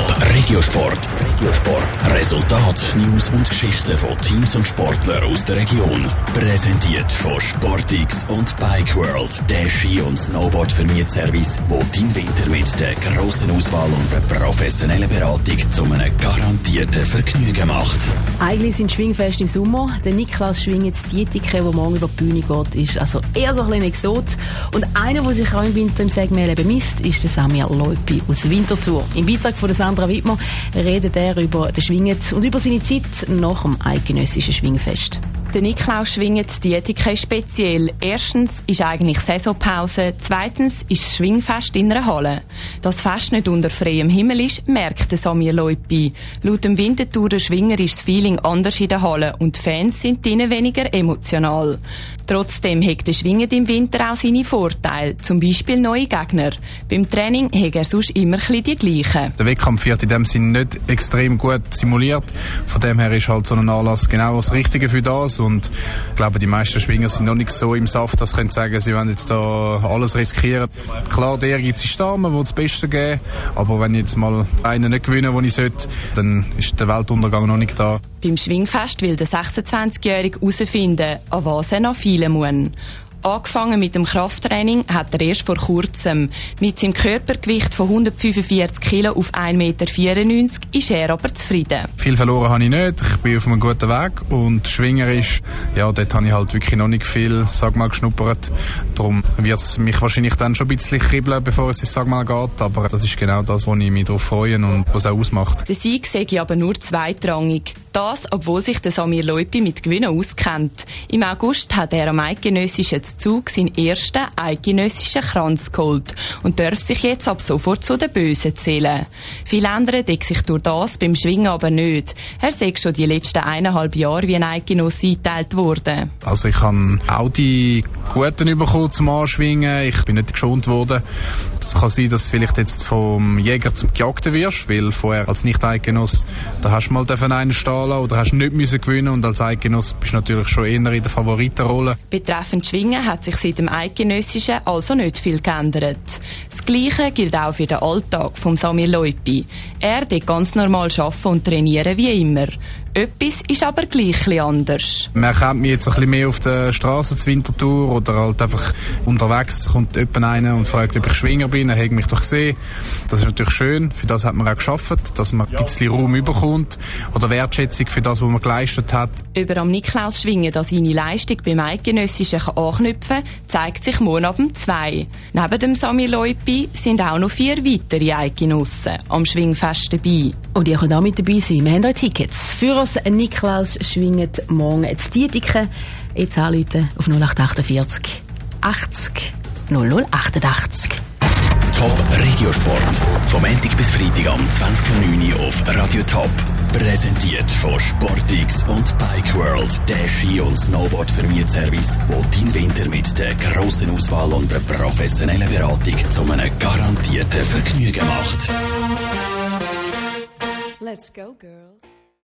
Top Regiosport. Regiosport. Resultat, News und Geschichten von Teams und Sportlern aus der Region. Präsentiert von Sportix und Bike World. Der Ski- und Snowboard Service, wo dein Winter mit der grossen Auswahl und der professionellen Beratung zu einem garantierten Vergnügen macht. Eigentlich sind Schwingfest im Sommer. Der Niklas Schwinget Dietike, der morgen über die Bühne geht, ist also eher so ein bisschen Exot. Und einer, der sich auch im Winter im Segmehl bemisst, ist der Samir Leupi aus Winterthur. Im Beitrag von Sandra Wittmer redet er über den Schwinget und über seine Zeit nach dem eidgenössischen Schwingfest. Der Niklaus schwingt die Etikette speziell. Erstens ist eigentlich Saisonpause, zweitens ist das Schwingfest in einer Halle. Dass Fest nicht unter freiem Himmel ist, merkt Samir Leupi. Laut dem Wintertourer Schwinger ist das Feeling anders in der Halle und die Fans sind drinnen weniger emotional. Trotzdem hat der Schwingen im Winter auch seine Vorteile, zum Beispiel neue Gegner. Beim Training hat er sonst immer ein die gleichen. Der Wettkampf wird in dem Sinne nicht extrem gut simuliert. Von dem her ist halt so ein Anlass genau das Richtige für das und ich glaube, die meisten Schwinger sind noch nicht so im Saft, dass sie sagen, sie wollen jetzt da alles riskieren. Klar, der ist da, man will das Beste geben, aber wenn ich jetzt mal einen nicht gewinnen, den ich sollte, dann ist der Weltuntergang noch nicht da. Beim Schwingfest will der 26-Jährige herausfinden, an was er noch feilen muss. Angefangen mit dem Krafttraining hat er erst vor kurzem. Mit seinem Körpergewicht von 145 Kilo auf 1,94 Meter ist er aber zufrieden. Viel verloren habe ich nicht. Ich bin auf einem guten Weg. Und schwingerisch, ja, dort habe ich halt wirklich noch nicht viel, sag mal, geschnuppert. Darum wird es mich wahrscheinlich dann schon ein bisschen kribbeln, bevor es ins Sag mal geht. Aber das ist genau das, wo ich mich darauf freue und was auch ausmacht. Der Sieg sehe ich aber nur zweitrangig. Das, obwohl sich der Samir Leupi mit Gewinnen auskennt. Im August hat er am eidgenössischen Zug seinen ersten eidgenössischen Kranz geholt und darf sich jetzt ab sofort zu den Bösen zählen. Viele ändern deckt sich durch das beim Schwingen aber nicht. Er sagt schon die letzten eineinhalb Jahre wie ein Eidgenosse eingeteilt worden. Also ich habe auch die Guten bekommen zum Anschwingen. Ich bin nicht geschont worden. Es kann sein, dass du vielleicht jetzt vom Jäger zum Gejagten wirst, weil vorher als Nicht-Eidgenoss, da hast du mal einen stehen oder hast nicht müssen gewinnen und als Eidgenoss bist du natürlich schon eher in der Favoritenrolle. Betreffend Schwingen hat sich seit dem Eidgenössischen also nicht viel geändert. Das Gleiche gilt auch für den Alltag von Samir Leupi. Er geht ganz normal und trainieren wie immer. Etwas ist aber gleich anders. Man kennt mich jetzt ein bisschen mehr auf der Straße zur Wintertour oder halt einfach unterwegs kommt jemand rein und fragt, ob ich Schwinger bin. Er hat mich doch gesehen. Das ist natürlich schön. Für das hat man auch geschafft, dass man ein bisschen Raum überkommt oder Wertschätzung für das, was man geleistet hat. Über am Niklaus Schwingen, dass seine Leistung beim Eidgenössischen anknüpfen kann, zeigt sich morgen ab 2. Neben dem Sami Leupi sind auch noch vier weitere Eidgenossen am Schwingfest dabei. Und ihr könnt auch mit dabei sein. Wir haben euch Tickets. Führers Niklaus schwingt morgen jetzt Dietike. Jetzt anrufen auf 0848 80 0088. Top Regiosport. Vom Montag bis Freitag am 20.09. auf Radio Top. Präsentiert von Sportix und Bike World. Der Ski- und Snowboard-Vermietservice, wo dein Winter mit der grossen Auswahl und der professionellen Beratung zu einem garantierten Vergnügen macht. Let's go, girls.